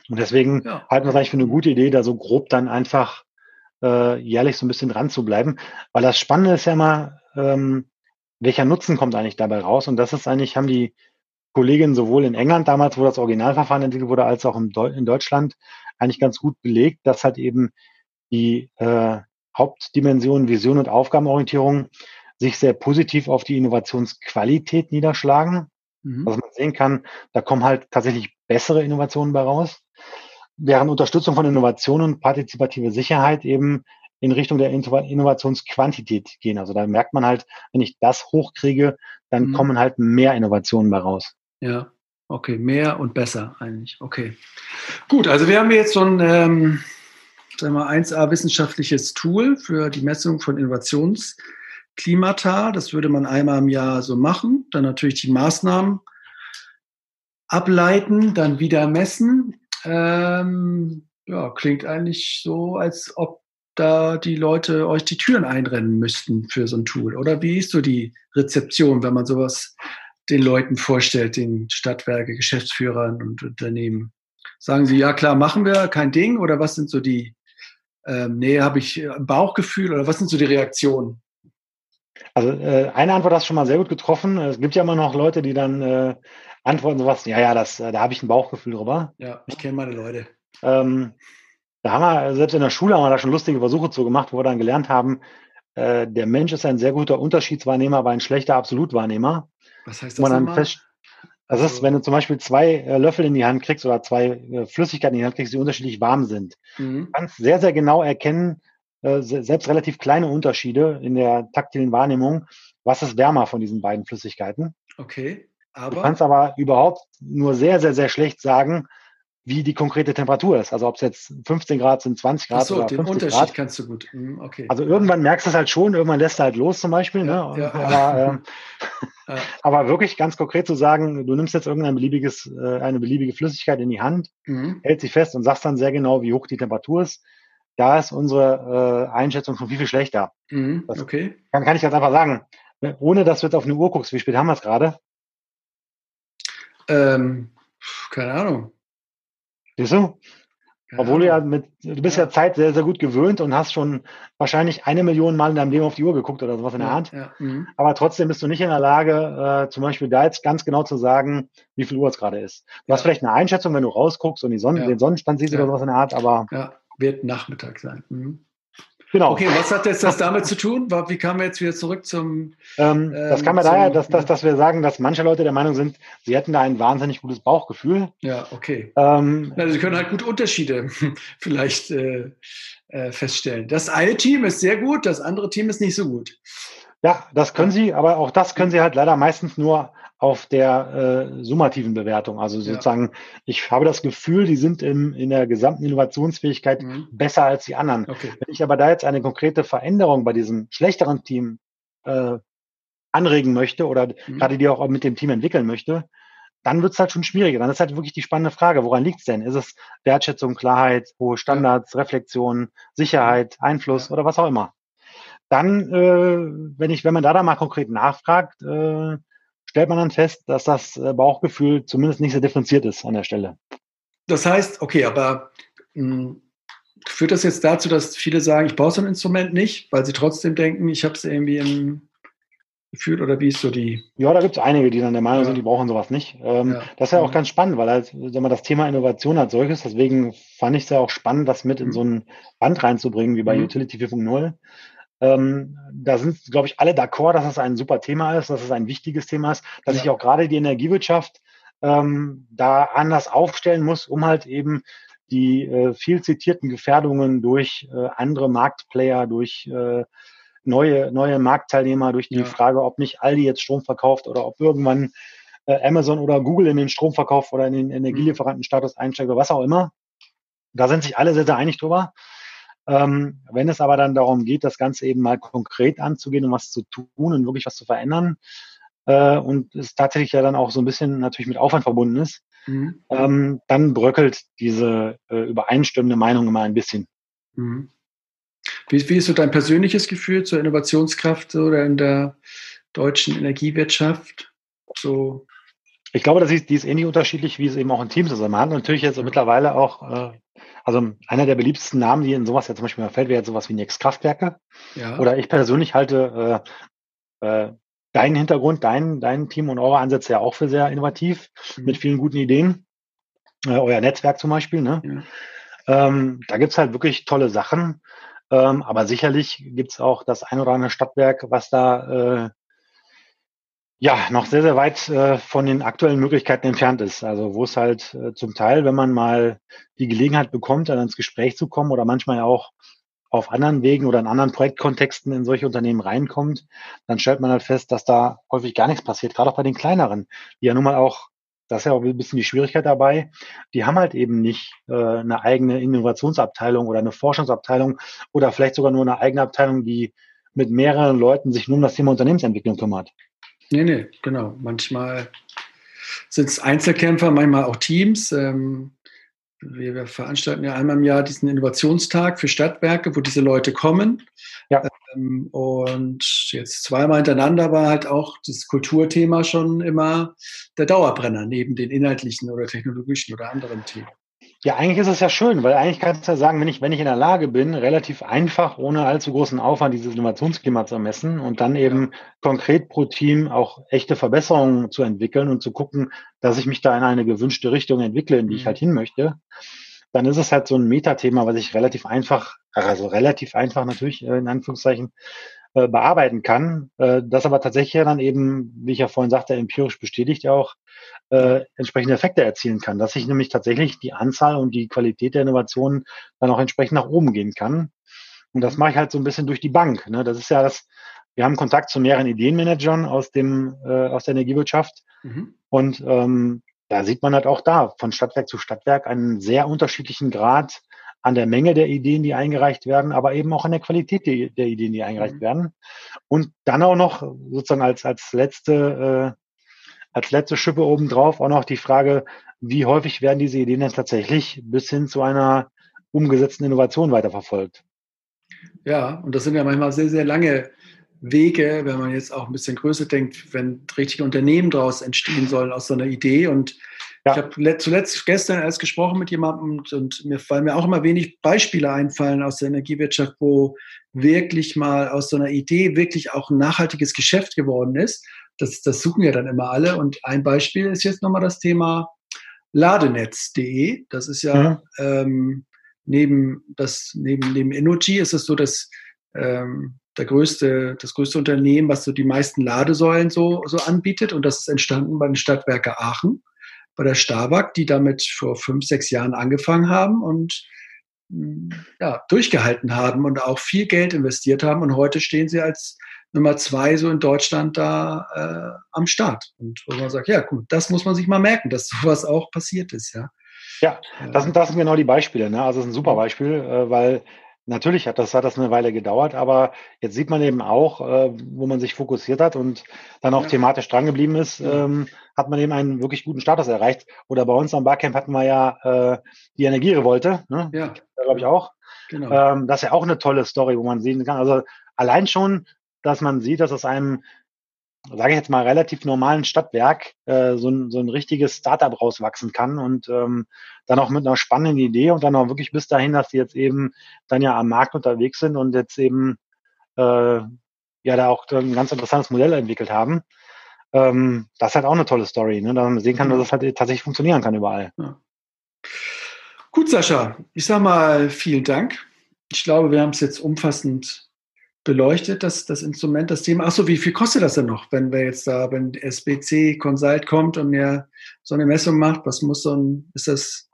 Und deswegen ja. halten wir es eigentlich für eine gute Idee, da so grob dann einfach äh, jährlich so ein bisschen dran zu bleiben. Weil das Spannende ist ja immer, ähm, welcher Nutzen kommt eigentlich dabei raus? Und das ist eigentlich, haben die Kollegin sowohl in England damals, wo das Originalverfahren entwickelt wurde, als auch in Deutschland eigentlich ganz gut belegt, dass halt eben die äh, Hauptdimensionen Vision und Aufgabenorientierung sich sehr positiv auf die Innovationsqualität niederschlagen. Mhm. Also man sehen kann, da kommen halt tatsächlich bessere Innovationen bei raus. während Unterstützung von Innovationen und partizipative Sicherheit eben in Richtung der Innovationsquantität gehen. Also da merkt man halt, wenn ich das hochkriege, dann mhm. kommen halt mehr Innovationen bei raus. Ja, okay, mehr und besser eigentlich. Okay. Gut, also wir haben jetzt so ein ähm, sagen wir, 1A wissenschaftliches Tool für die Messung von Innovationsklimata. Das würde man einmal im Jahr so machen. Dann natürlich die Maßnahmen ableiten, dann wieder messen. Ähm, ja, klingt eigentlich so, als ob da die Leute euch die Türen einrennen müssten für so ein Tool. Oder wie ist so die Rezeption, wenn man sowas den Leuten vorstellt, den Stadtwerke, Geschäftsführern und Unternehmen? Sagen sie, ja klar, machen wir, kein Ding? Oder was sind so die, ähm, nee, habe ich ein Bauchgefühl oder was sind so die Reaktionen? Also äh, eine Antwort hast du schon mal sehr gut getroffen. Es gibt ja immer noch Leute, die dann äh, antworten sowas, ja, ja, das, äh, da habe ich ein Bauchgefühl drüber. Ja, ich kenne meine Leute. Ähm, da haben wir, selbst in der Schule haben wir da schon lustige Versuche zu gemacht, wo wir dann gelernt haben, äh, der Mensch ist ein sehr guter Unterschiedswahrnehmer, aber ein schlechter Absolutwahrnehmer. Was heißt das? Man dann fest, das also, ist, wenn du zum Beispiel zwei äh, Löffel in die Hand kriegst oder zwei äh, Flüssigkeiten in die Hand kriegst, die unterschiedlich warm sind. Mhm. Du kannst sehr, sehr genau erkennen, äh, selbst relativ kleine Unterschiede in der taktilen Wahrnehmung, was ist wärmer von diesen beiden Flüssigkeiten. Okay. Aber? Du kannst aber überhaupt nur sehr, sehr, sehr schlecht sagen, wie die konkrete Temperatur ist. Also ob es jetzt 15 Grad sind, 20 Grad Ach so, oder 50 den Unterschied Grad. kannst du gut. Hm, okay. Also irgendwann merkst du es halt schon, irgendwann lässt du halt los zum Beispiel. Ja, ne? ja, aber, <laughs> ja. Ähm, <laughs> aber wirklich ganz konkret zu sagen, du nimmst jetzt irgendein beliebiges, äh, eine beliebige Flüssigkeit in die Hand, mhm. hältst sie fest und sagst dann sehr genau, wie hoch die Temperatur ist. Da ist unsere äh, Einschätzung schon viel, viel schlechter. Mhm, okay. Kann, kann ich ganz einfach sagen. Ohne dass du jetzt auf eine Uhr guckst, wie spät haben wir es gerade? Ähm, keine Ahnung. Siehst du? Obwohl du ja mit, du bist ja. ja. Zeit sehr, sehr gut gewöhnt und hast schon wahrscheinlich eine Million Mal in deinem Leben auf die Uhr geguckt oder sowas in der ja, Art. Ja, mhm. Aber trotzdem bist du nicht in der Lage, äh, zum Beispiel da jetzt ganz genau zu sagen, wie viel Uhr es gerade ist. Du hast vielleicht eine Einschätzung, wenn du rausguckst und die Sonne, den Sonnenstand siehst oder sowas in der Art, aber. Ja, wird Nachmittag sein. Mhm. Genau. Okay, was hat jetzt das damit zu tun? Wie kamen wir jetzt wieder zurück zum. Ähm, das kam ja daher, dass, dass, dass wir sagen, dass manche Leute der Meinung sind, sie hätten da ein wahnsinnig gutes Bauchgefühl. Ja, okay. Ähm, also sie können halt gut Unterschiede <laughs> vielleicht äh, äh, feststellen. Das eine Team ist sehr gut, das andere Team ist nicht so gut. Ja, das können sie, aber auch das können sie halt leider meistens nur auf der äh, summativen Bewertung. Also sozusagen, ja. ich habe das Gefühl, die sind im, in der gesamten Innovationsfähigkeit mhm. besser als die anderen. Okay. Wenn ich aber da jetzt eine konkrete Veränderung bei diesem schlechteren Team äh, anregen möchte oder mhm. gerade die auch mit dem Team entwickeln möchte, dann wird es halt schon schwieriger. Dann ist halt wirklich die spannende Frage, woran liegt es denn? Ist es Wertschätzung, Klarheit, hohe Standards, ja. Reflexion, Sicherheit, Einfluss ja. oder was auch immer? Dann, äh, wenn ich, wenn man da dann mal konkret nachfragt, äh, stellt man dann fest, dass das äh, Bauchgefühl zumindest nicht so differenziert ist an der Stelle. Das heißt, okay, aber mh, hm, führt das jetzt dazu, dass viele sagen, ich brauche so ein Instrument nicht, weil sie trotzdem denken, ich habe es irgendwie im Gefühl oder wie ist so die? Ja, da gibt es einige, die dann der Meinung ja. sind, die brauchen sowas nicht. Ähm, ja. Das ist ja auch ganz spannend, weil halt, wenn man das Thema Innovation als solches, deswegen fand ich es ja auch spannend, das mit in mhm. so ein Band reinzubringen, wie bei mhm. Utility 4.0. Ähm, da sind, glaube ich, alle d'accord, dass es ein super Thema ist, dass es ein wichtiges Thema ist, dass ja. sich auch gerade die Energiewirtschaft ähm, da anders aufstellen muss, um halt eben die äh, viel zitierten Gefährdungen durch äh, andere Marktplayer, durch äh, neue, neue Marktteilnehmer, durch die ja. Frage, ob nicht Aldi jetzt Strom verkauft oder ob irgendwann äh, Amazon oder Google in den Stromverkauf oder in den Energielieferantenstatus einsteigt oder was auch immer. Da sind sich alle sehr, sehr einig drüber. Ähm, wenn es aber dann darum geht, das Ganze eben mal konkret anzugehen und was zu tun und wirklich was zu verändern, äh, und es tatsächlich ja dann auch so ein bisschen natürlich mit Aufwand verbunden ist, mhm. ähm, dann bröckelt diese äh, übereinstimmende Meinung immer ein bisschen. Mhm. Wie, wie, ist so dein persönliches Gefühl zur Innovationskraft oder in der deutschen Energiewirtschaft? So ich glaube, das ist, die ist ähnlich unterschiedlich, wie es eben auch in Teams ist. Man hat natürlich jetzt mittlerweile auch, äh, also einer der beliebtesten Namen, die in sowas ja zum Beispiel fällt, wäre jetzt sowas wie Next Kraftwerke. Ja. Oder ich persönlich halte äh, äh, deinen Hintergrund, dein, dein Team und eure Ansätze ja auch für sehr innovativ, mhm. mit vielen guten Ideen. Äh, euer Netzwerk zum Beispiel. Ne? Ja. Ähm, da gibt's halt wirklich tolle Sachen. Ähm, aber sicherlich gibt's auch das ein oder andere Stadtwerk, was da äh, ja, noch sehr, sehr weit äh, von den aktuellen Möglichkeiten entfernt ist. Also wo es halt äh, zum Teil, wenn man mal die Gelegenheit bekommt, dann ins Gespräch zu kommen oder manchmal auch auf anderen Wegen oder in anderen Projektkontexten in solche Unternehmen reinkommt, dann stellt man halt fest, dass da häufig gar nichts passiert, gerade auch bei den kleineren, die ja nun mal auch, das ist ja auch ein bisschen die Schwierigkeit dabei, die haben halt eben nicht äh, eine eigene Innovationsabteilung oder eine Forschungsabteilung oder vielleicht sogar nur eine eigene Abteilung, die mit mehreren Leuten sich nur um das Thema Unternehmensentwicklung kümmert. Nee, nee, genau. Manchmal sind es Einzelkämpfer, manchmal auch Teams. Ähm, wir, wir, veranstalten ja einmal im Jahr diesen Innovationstag für Stadtwerke, wo diese Leute kommen. Ja. Ähm, und jetzt zweimal hintereinander war halt auch das Kulturthema schon immer der Dauerbrenner neben den inhaltlichen oder technologischen oder anderen Themen. Ja, eigentlich ist es ja schön, weil eigentlich kannst du ja sagen, wenn ich, wenn ich in der Lage bin, relativ einfach, ohne allzu großen Aufwand, dieses Innovationsklima zu messen und dann eben ja. konkret pro Team auch echte Verbesserungen zu entwickeln und zu gucken, dass ich mich da in eine gewünschte Richtung entwickle, in die ich mhm. halt hin möchte, dann ist es halt so ein Metathema, was ich relativ einfach, also relativ einfach natürlich äh, in Anführungszeichen, äh, bearbeiten kann, äh, das aber tatsächlich dann eben, wie ich ja vorhin sagte, empirisch bestätigt auch, äh, entsprechende Effekte erzielen kann, dass sich nämlich tatsächlich die Anzahl und die Qualität der Innovationen dann auch entsprechend nach oben gehen kann. Und das mache ich halt so ein bisschen durch die Bank. Ne? Das ist ja das, wir haben Kontakt zu mehreren Ideenmanagern aus dem, äh, aus der Energiewirtschaft. Mhm. Und ähm, da sieht man halt auch da von Stadtwerk zu Stadtwerk einen sehr unterschiedlichen Grad an der Menge der Ideen, die eingereicht werden, aber eben auch an der Qualität der, der Ideen, die eingereicht mhm. werden. Und dann auch noch sozusagen als, als letzte, äh, als letzte Schippe obendrauf auch noch die Frage, wie häufig werden diese Ideen dann tatsächlich bis hin zu einer umgesetzten Innovation weiterverfolgt? Ja, und das sind ja manchmal sehr, sehr lange Wege, wenn man jetzt auch ein bisschen größer denkt, wenn richtige Unternehmen daraus entstehen sollen aus so einer Idee. Und ja. Ich habe zuletzt gestern erst gesprochen mit jemandem und, und mir fallen mir auch immer wenig Beispiele einfallen aus der Energiewirtschaft, wo wirklich mal aus so einer Idee wirklich auch ein nachhaltiges Geschäft geworden ist. Das, das suchen ja dann immer alle. Und ein Beispiel ist jetzt nochmal das Thema Ladenetz.de. Das ist ja mhm. ähm, neben, das, neben, neben Energy ist es so, dass ähm, der größte, das größte Unternehmen, was so die meisten Ladesäulen so, so anbietet. Und das ist entstanden bei den Stadtwerke Aachen bei der Starbuck, die damit vor fünf, sechs Jahren angefangen haben und mm, ja, durchgehalten haben und auch viel Geld investiert haben. Und heute stehen sie als Nummer zwei so in Deutschland da äh, am Start. Und wo man sagt, ja gut, das muss man sich mal merken, dass <laughs> sowas auch passiert ist, ja. Ja, das sind, das sind genau die Beispiele. Ne? Also das ist ein super Beispiel, äh, weil Natürlich hat das, hat das eine Weile gedauert, aber jetzt sieht man eben auch, äh, wo man sich fokussiert hat und dann auch ja. thematisch drangeblieben ist, ähm, hat man eben einen wirklich guten Status erreicht. Oder bei uns am Barcamp hatten wir ja äh, die Energierevolte, ne? ja. glaube ich auch. Genau. Ähm, das ist ja auch eine tolle Story, wo man sehen kann. Also allein schon, dass man sieht, dass es einem sage ich jetzt mal, relativ normalen Stadtwerk äh, so, ein, so ein richtiges Startup rauswachsen kann und ähm, dann auch mit einer spannenden Idee und dann auch wirklich bis dahin, dass die jetzt eben dann ja am Markt unterwegs sind und jetzt eben äh, ja da auch ein ganz interessantes Modell entwickelt haben. Ähm, das ist halt auch eine tolle Story, ne? da man sehen kann, dass das halt tatsächlich funktionieren kann überall. Ja. Gut, Sascha, ich sag mal vielen Dank. Ich glaube, wir haben es jetzt umfassend beleuchtet, das, das Instrument, das Thema. Achso, wie viel kostet das denn noch, wenn wir jetzt da, wenn SBC Consult kommt und mir so eine Messung macht, was muss so ein, ist das,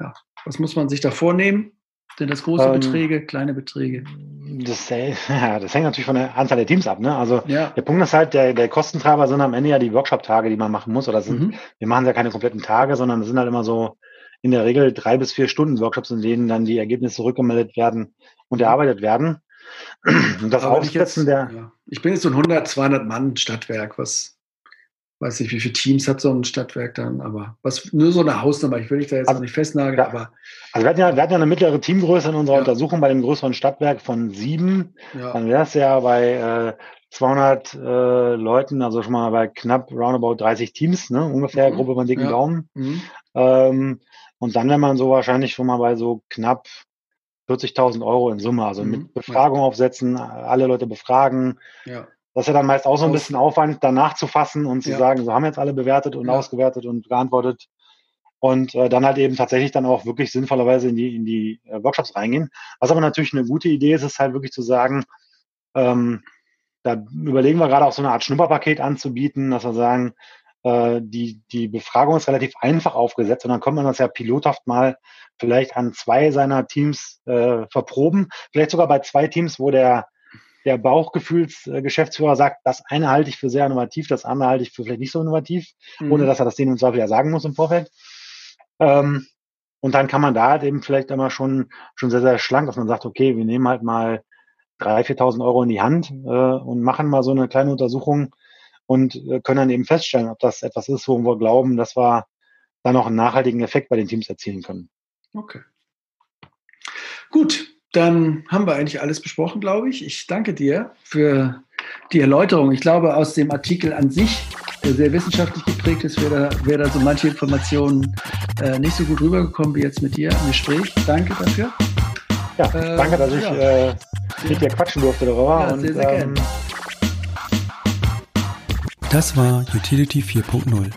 ja, was muss man sich da vornehmen? Sind das große ähm, Beträge, kleine Beträge? Das, ja, <laughs> das hängt natürlich von der Anzahl der Teams ab. Ne? Also ja. der Punkt ist halt, der, der Kostentreiber sind am Ende ja die Workshop-Tage, die man machen muss. Oder sind, mhm. wir machen ja keine kompletten Tage, sondern es sind halt immer so in der Regel drei bis vier Stunden Workshops, in denen dann die Ergebnisse rückgemeldet werden und erarbeitet werden. Das Aber Aufsetzen der. Ja. Ich bin jetzt so ein 100, 200 Mann Stadtwerk, was weiß nicht, wie viele Teams hat so ein Stadtwerk dann, aber was nur so eine Hausnummer, ich will dich da jetzt also, nicht festnageln, ja. aber. Also wir hatten, ja, wir hatten ja eine mittlere Teamgröße in unserer ja. Untersuchung bei dem größeren Stadtwerk von sieben. Ja. Dann wäre es ja bei äh, 200 äh, Leuten, also schon mal bei knapp roundabout 30 Teams, ne, ungefähr, mhm. Gruppe von dicken Daumen. Mhm. Ähm, und dann wäre man so wahrscheinlich schon mal bei so knapp 40.000 Euro in Summe. Also mhm. mit Befragung ja. aufsetzen, alle Leute befragen. Ja. Das ist ja dann meist auch so ein bisschen Aufwand, danach zu fassen und zu ja. sagen, so haben jetzt alle bewertet und ausgewertet und geantwortet. Und äh, dann halt eben tatsächlich dann auch wirklich sinnvollerweise in die, in die äh, Workshops reingehen. Was aber natürlich eine gute Idee ist, ist halt wirklich zu sagen, ähm, da überlegen wir gerade auch so eine Art Schnupperpaket anzubieten, dass wir sagen, die, die Befragung ist relativ einfach aufgesetzt und dann kommt man das ja pilothaft mal vielleicht an zwei seiner Teams äh, verproben, vielleicht sogar bei zwei Teams, wo der, der Bauchgefühlsgeschäftsführer sagt, das eine halte ich für sehr innovativ, das andere halte ich für vielleicht nicht so innovativ, mhm. ohne dass er das denen im Zweifel ja sagen muss im Vorfeld. Ähm, und dann kann man da halt eben vielleicht immer schon, schon sehr, sehr schlank, dass man sagt, okay, wir nehmen halt mal 3.000, 4.000 Euro in die Hand äh, und machen mal so eine kleine Untersuchung und äh, können dann eben feststellen, ob das etwas ist, wo wir glauben, dass wir dann auch einen nachhaltigen Effekt bei den Teams erzielen können. Okay. Gut, dann haben wir eigentlich alles besprochen, glaube ich. Ich danke dir für die Erläuterung. Ich glaube, aus dem Artikel an sich, der sehr wissenschaftlich geprägt ist, wäre da, wär da so manche Informationen äh, nicht so gut rübergekommen wie jetzt mit dir im Gespräch. Danke dafür. Ja, äh, danke, dass ich äh, mit dir quatschen durfte darüber. Ja, sehr, sehr ähm, das war Utility 4.0,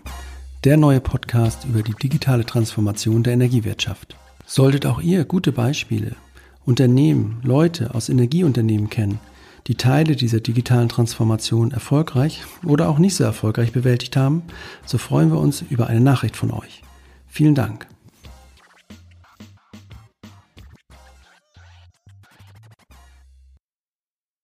der neue Podcast über die digitale Transformation der Energiewirtschaft. Solltet auch ihr gute Beispiele, Unternehmen, Leute aus Energieunternehmen kennen, die Teile dieser digitalen Transformation erfolgreich oder auch nicht so erfolgreich bewältigt haben, so freuen wir uns über eine Nachricht von euch. Vielen Dank.